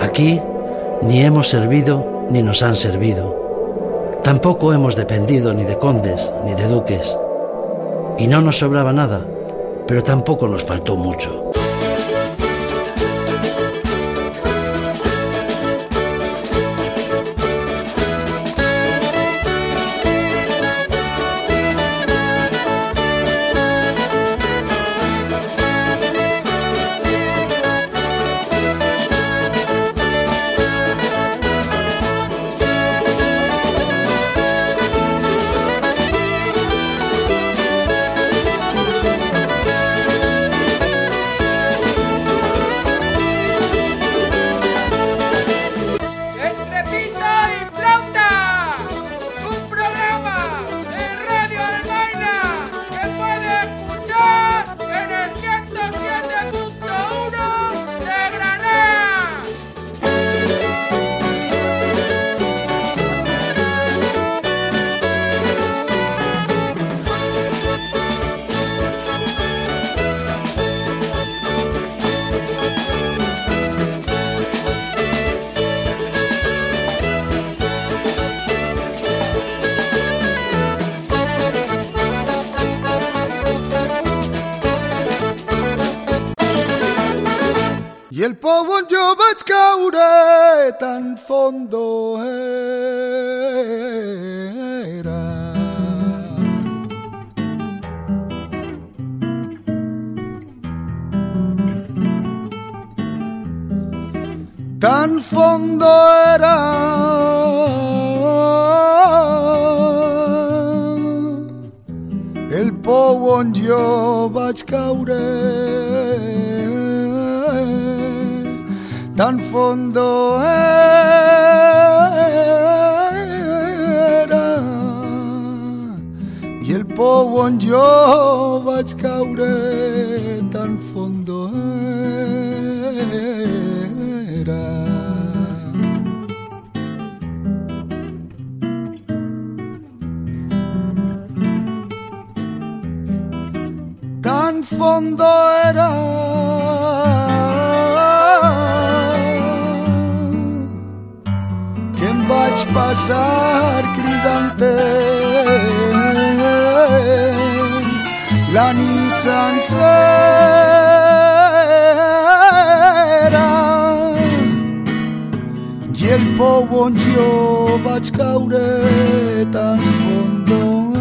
Aquí ni hemos servido ni nos han servido. Tampoco hemos dependido ni de condes ni de duques. Y no nos sobraba nada, pero tampoco nos faltó mucho. Tan fondo era. El pou on jo vaig caure. Tan fondo era. I el pou on jo vaig caure fondo era. Que em vaig passar cridant la nit sencera. I el pou on jo vaig caure tan fondo la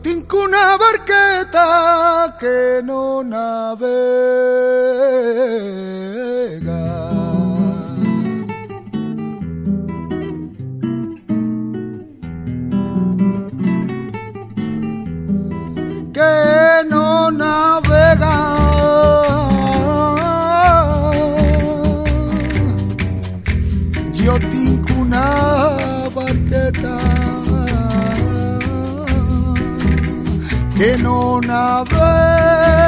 Tinc una barqueta que no navega. Que no navega.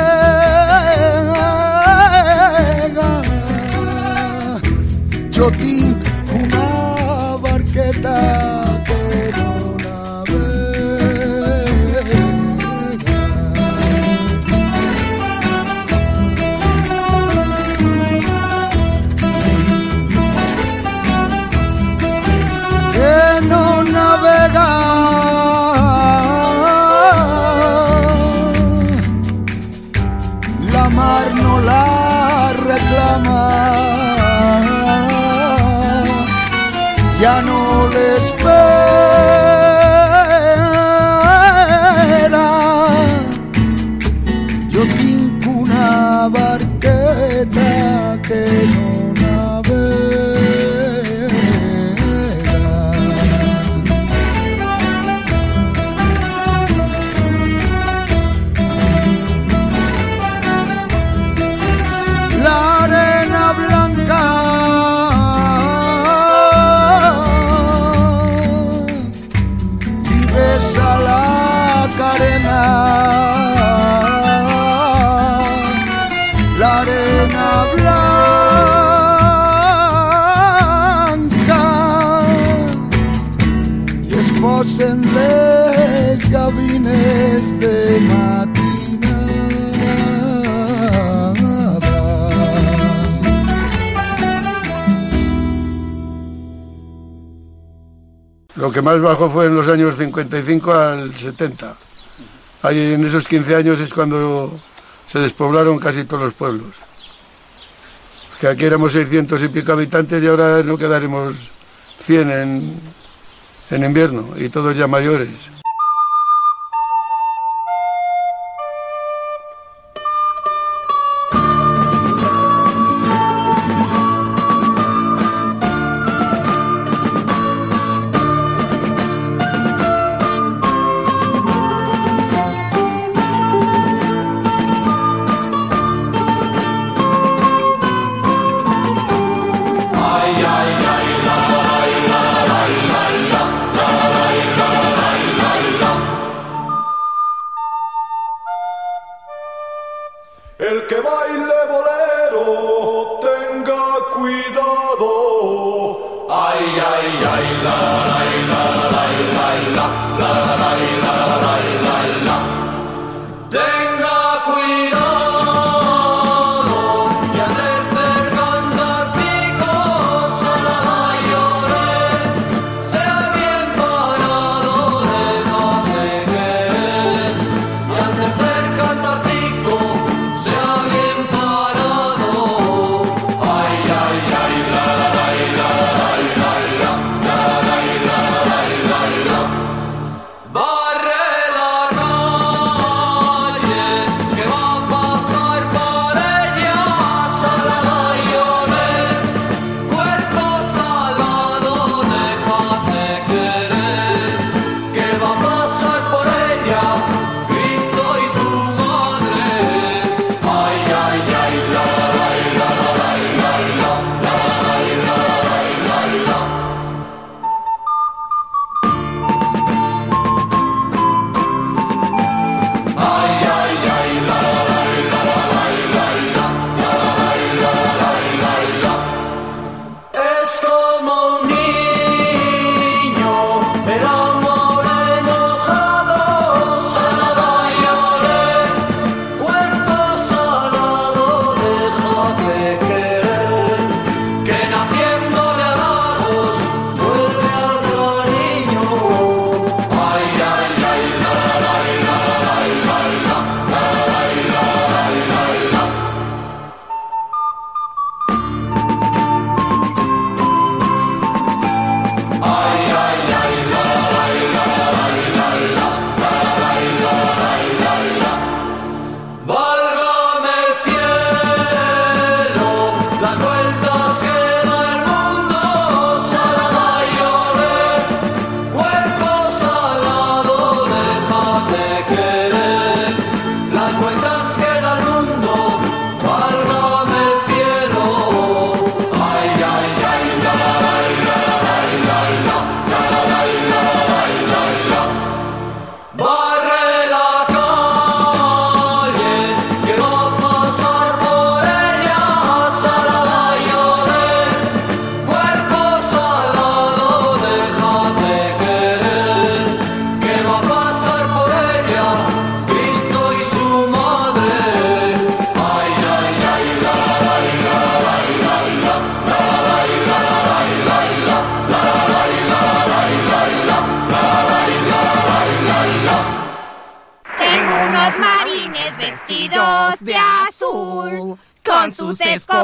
Lo que más bajó fue en los años 55 al 70. Ahí en esos 15 años es cuando se despoblaron casi todos los pueblos. Que aquí éramos 600 y pico habitantes y ahora no quedaremos 100 en, en invierno y todos ya mayores.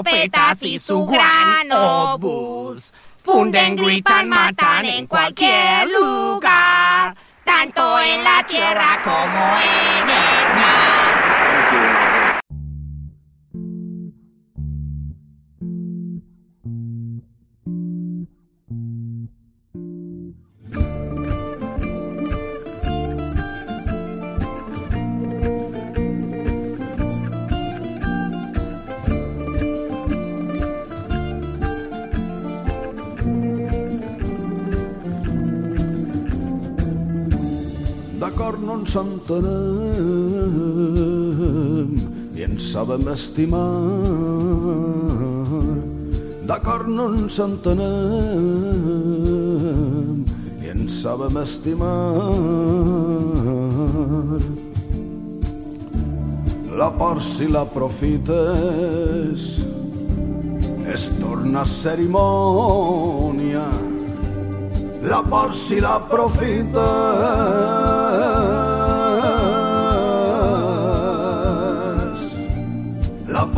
escopetas y su gran obús. Funden, gritan, matan en cualquier lugar, tanto en la tierra como en el mar. Entenem i ens sabem estimar. D'acord no ens entenem i ens sabem estimar. La por si l'aprofites es torna cerimònia la por si l'aprofites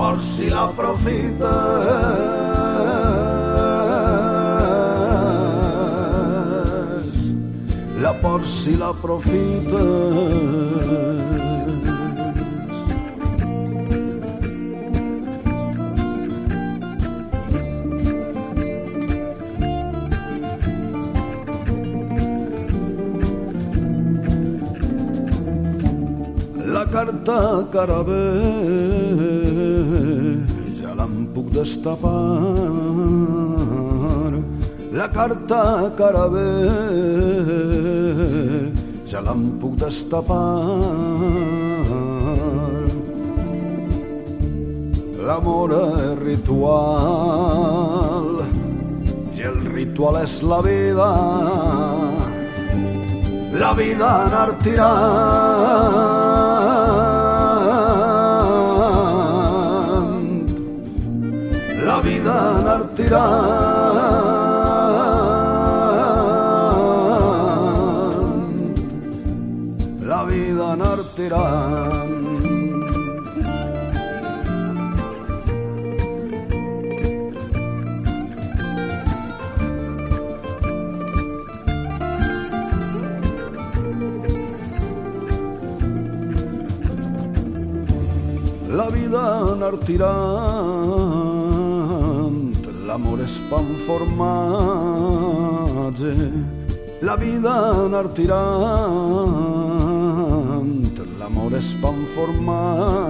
la por si l'aprofites la por si l'aprofites la carta cara destapar la carta cara bé ja l'en puc destapar. L'amor és ritual i el ritual és la vida. La vida anar tirant la vida anar tirant la vida anar tirant, l'amor és pa en formatge. La vida anar tirant, l'amor és pa en formatge.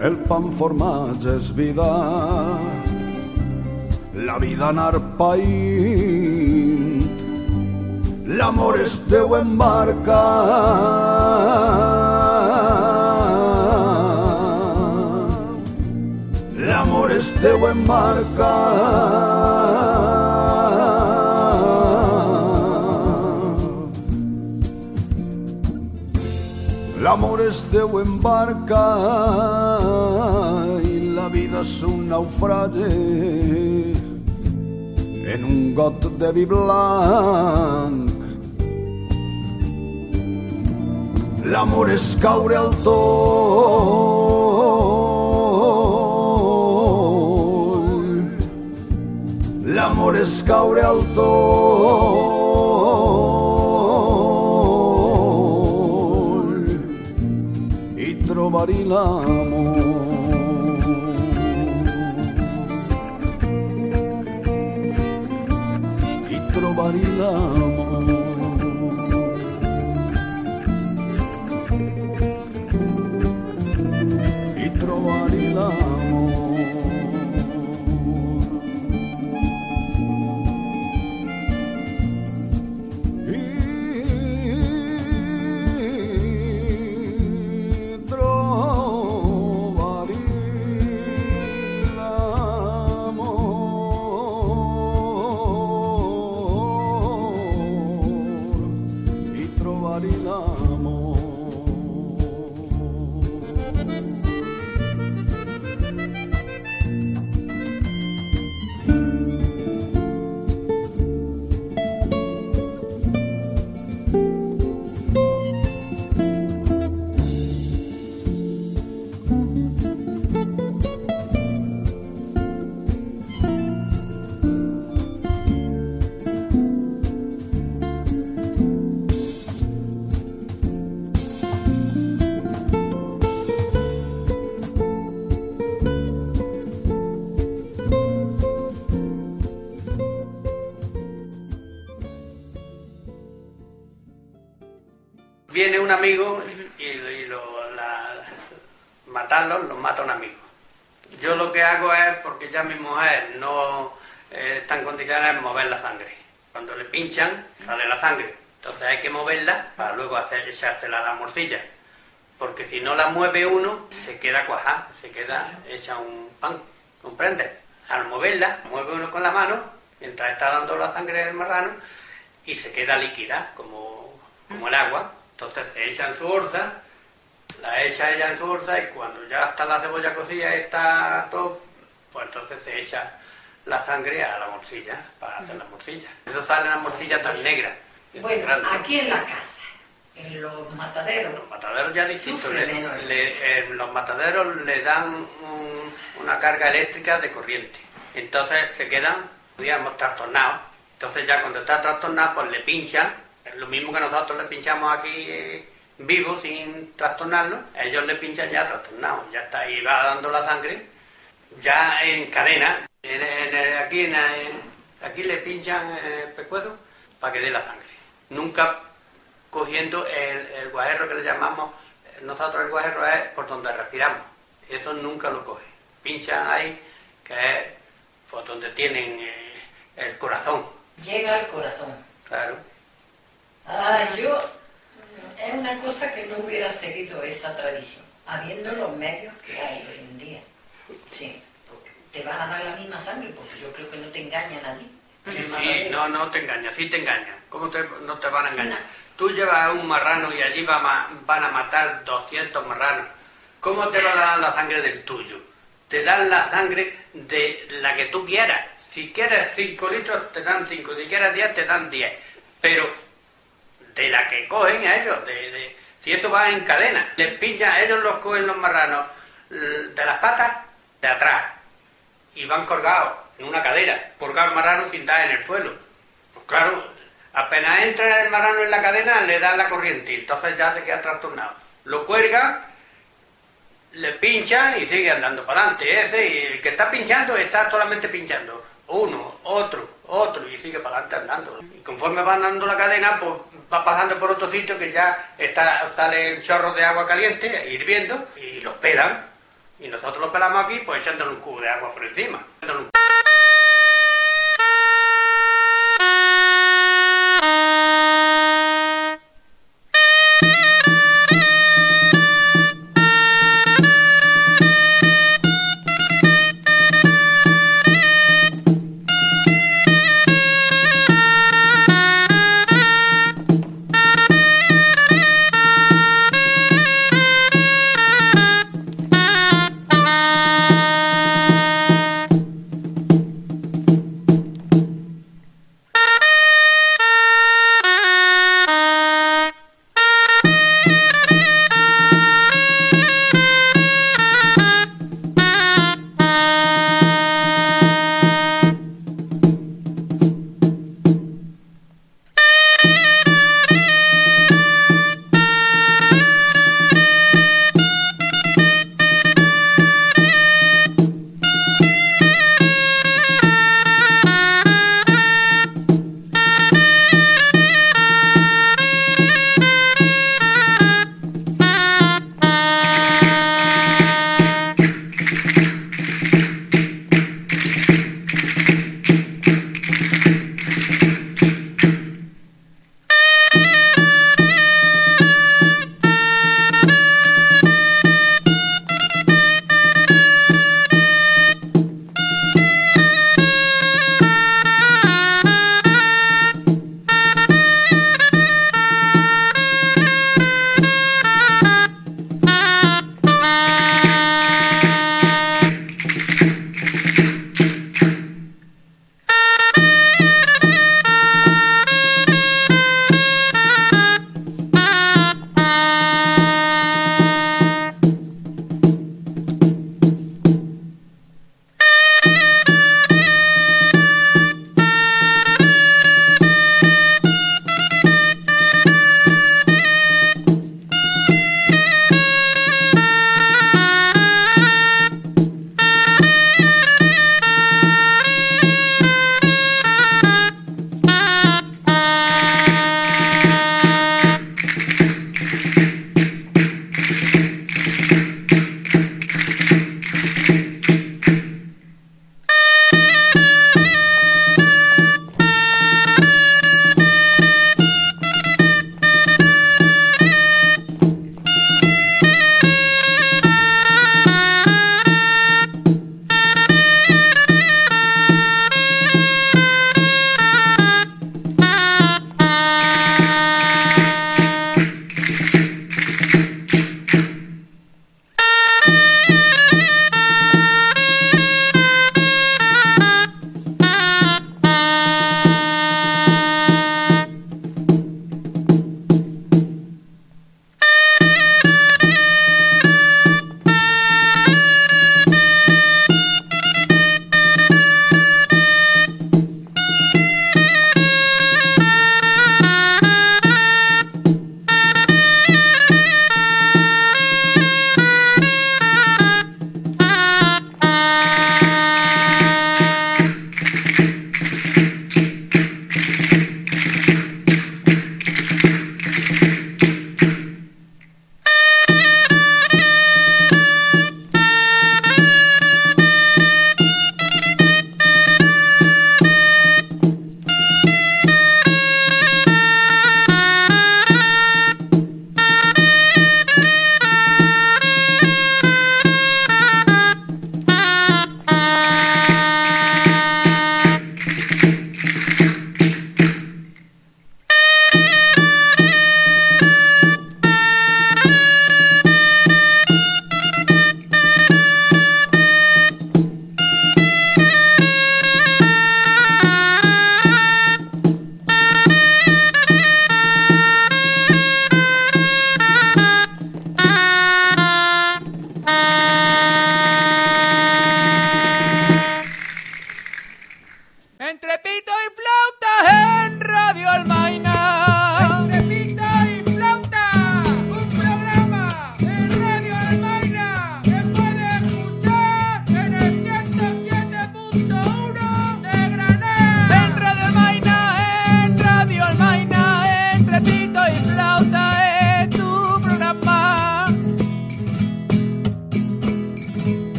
El pa en formatge és vida, la vida anar païnt, l'amor es teu teu embarca l'amor es teu embarca i la vida és un naufrage en un got de vi blanc. L'amor és caure. És caure al toll i trobar-hi l'amor. Un amigo y, y lo, la- matarlo, lo mata un amigo. Yo lo que hago es, porque ya mi mujer no eh, está en condiciones de mover la sangre. Cuando le pinchan, sale la sangre. Entonces hay que moverla para luego hacer, echársela a la morcilla. Porque si no la mueve uno, se queda cuajada, se queda hecha un pan. ¿Comprende? Al moverla, mueve uno con la mano, mientras está dando la sangre del marrano, y se queda líquida, como, como el agua. Entonces se echa en su orza, la echa ella en su orza, y cuando ya está la cebolla cocida está todo, pues entonces se echa la sangre a la morcilla, para hacer la morcilla. Eso sale la morcilla tan negra. Bueno, aquí en la casa, en los mataderos, Los mataderos ya distintos. Le- le- eh, los mataderos le dan un- una carga eléctrica de corriente. Entonces se quedan, digamos, trastornados. Entonces ya cuando está trastornado, pues le pinchan. Lo mismo que nosotros le pinchamos aquí eh, vivo sin trastornarlo. Ellos le pinchan ya trastornados. Ya está ahí, va dando la sangre. Ya en cadena. En- en- aquí, en- aquí le pinchan el pescuezo para que dé la sangre. Nunca cogiendo el, el guajerro que le llamamos, eh, nosotros el guajerro es por donde respiramos. Eso nunca lo coge. Pinchan ahí, que es por donde tienen eh, el corazón. llega al corazón. Claro. Ah, yo, es una cosa que no hubiera seguido esa tradición, habiendo los medios que hay hoy en día. Sí, porque te van a dar la misma sangre, porque yo creo que no te engañan allí. Sí, sí, no, no te engañan, sí te engañan. ¿Cómo te- no te van a engañar? Tú llevas a un marrano y allí va van a matar 200 marranos. ¿Cómo te van a dar la sangre del tuyo? Te dan la sangre de la que tú quieras. Si quieres 5 litros, te dan 5. Si quieres 10, te dan 10. Pero de la que cogen a ellos, si esto va en cadena, les pinchan, ellos los cogen los marranos de las patas de atrás y van colgados en una cadera, colgados el marrano sin dar en el suelo. Pues claro, apenas entra el marrano en la cadena, le dan la corriente y entonces ya se queda trastornado. Lo cuelgan, le pinchan y sigue andando para adelante. Ese y el que está pinchando está solamente pinchando. Uno, otro, otro y sigue para adelante andando. Y conforme va andando la cadena, pues va pasando por otro sitio que ya está, sale chorros de agua caliente, hirviendo, y los pelan. Y nosotros los pelamos aquí, pues echándole un cubo de agua por encima.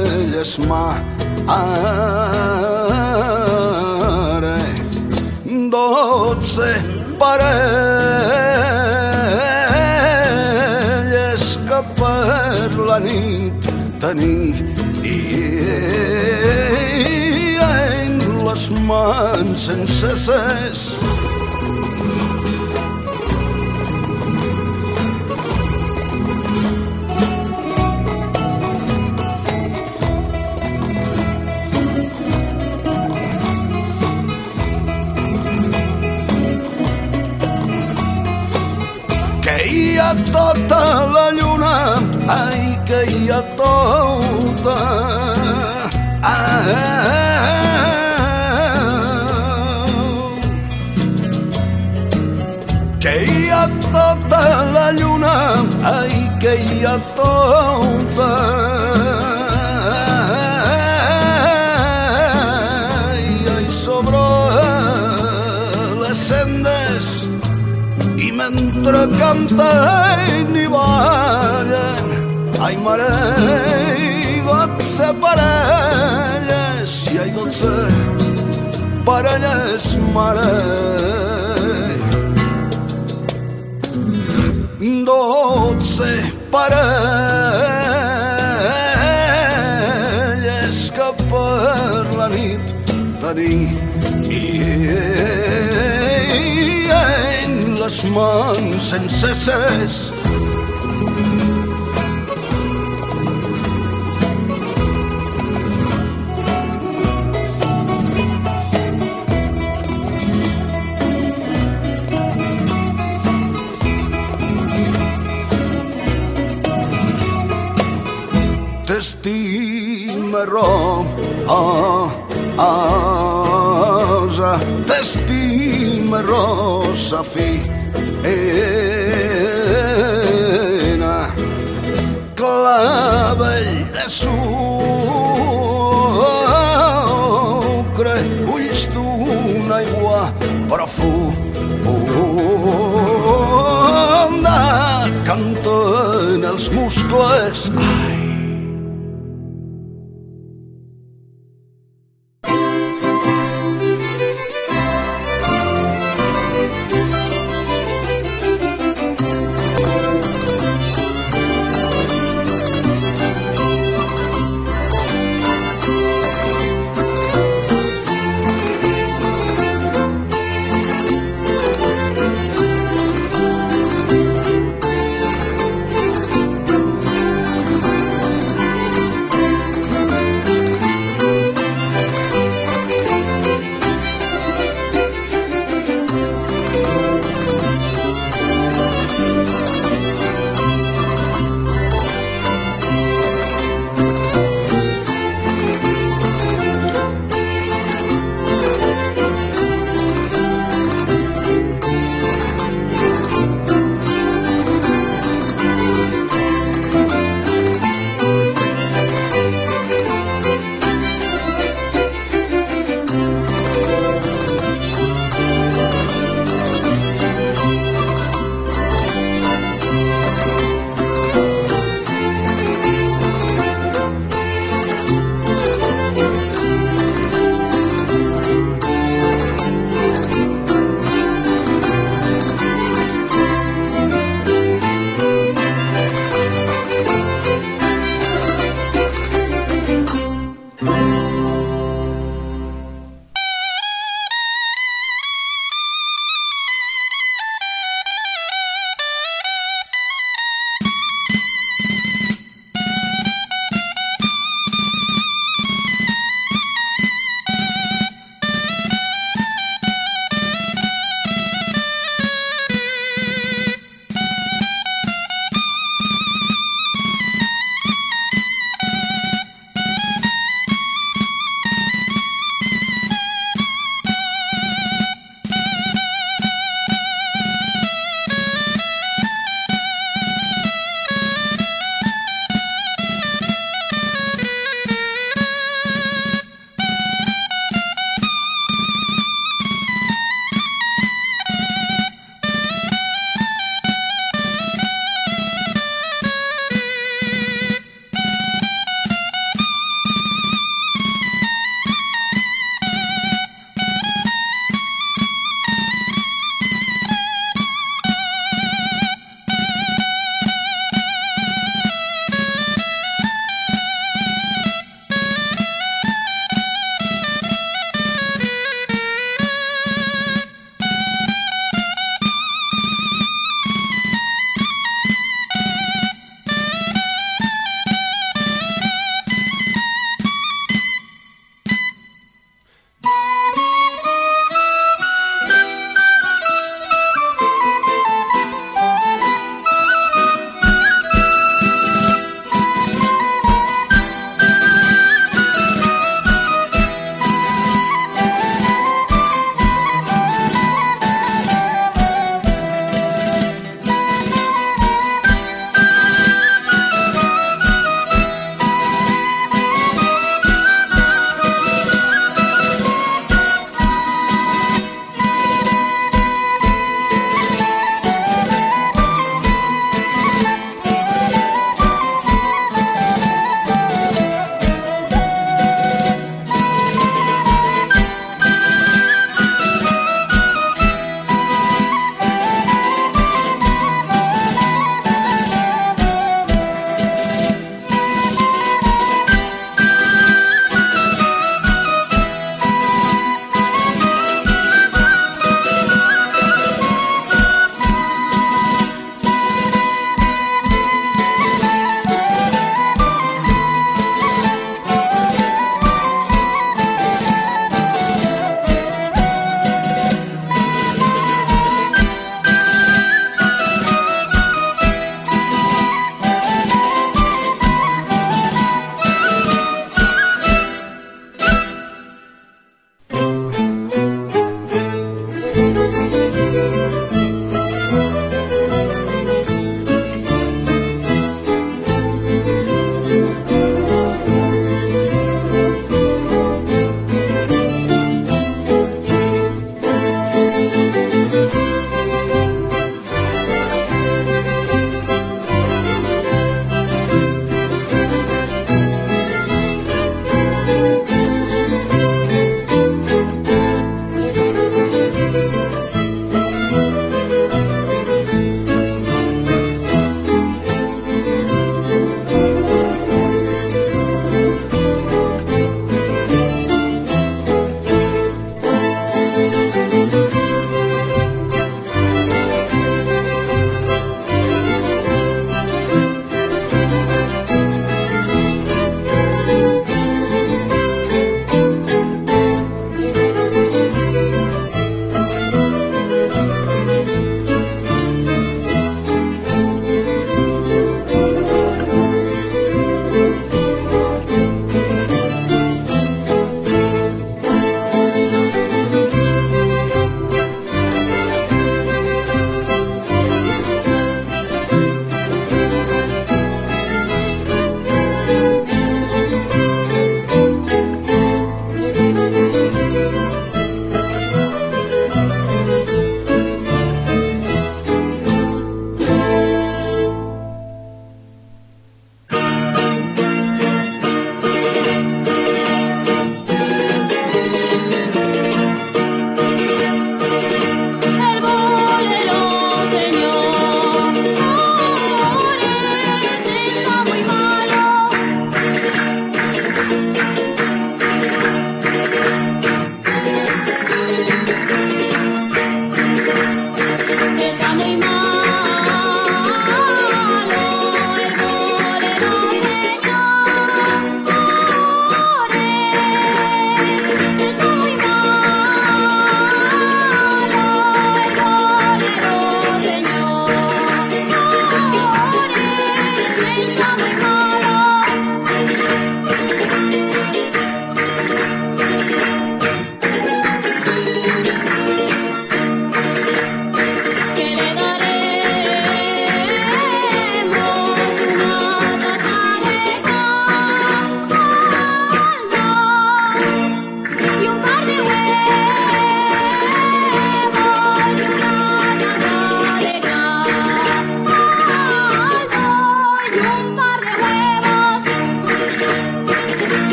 Parelles mare, dotze parelles que per la nit tenir i en les mans sense ses tota la lluna, ai, que hi ha tota. Ah, que hi ha tota la lluna, ai, que hi ha tota. Mentre canten i ballen. Ai mare dotze parelles i ai dotze parelles mare. Dotze parelles que per la nit tenir i las mans enceses. Τεστήμερο, α, α, τεστήμερο σαφή sucre ulls d'una aigua profunda. Canten els muscles. Ai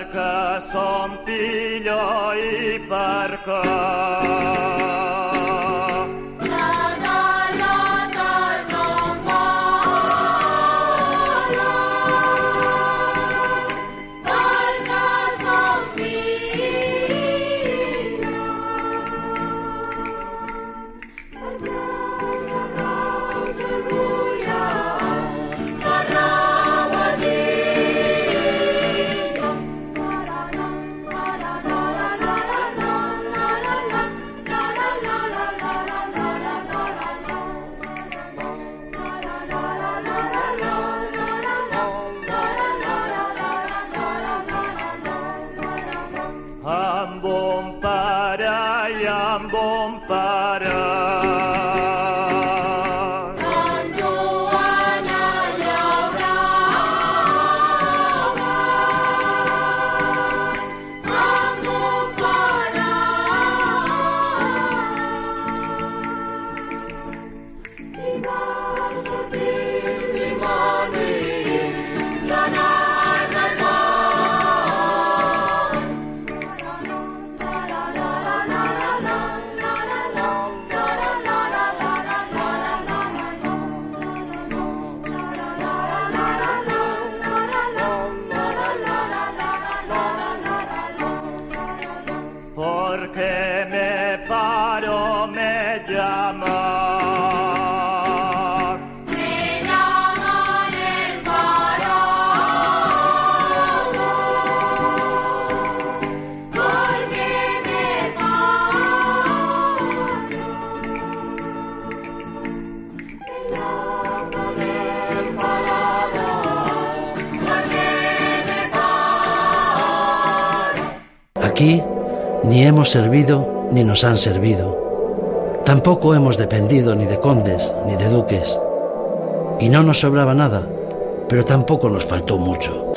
perquè som fillo i perquè ni hemos servido ni nos han servido. Tampoco hemos dependido ni de condes ni de duques. Y no nos sobraba nada, pero tampoco nos faltó mucho.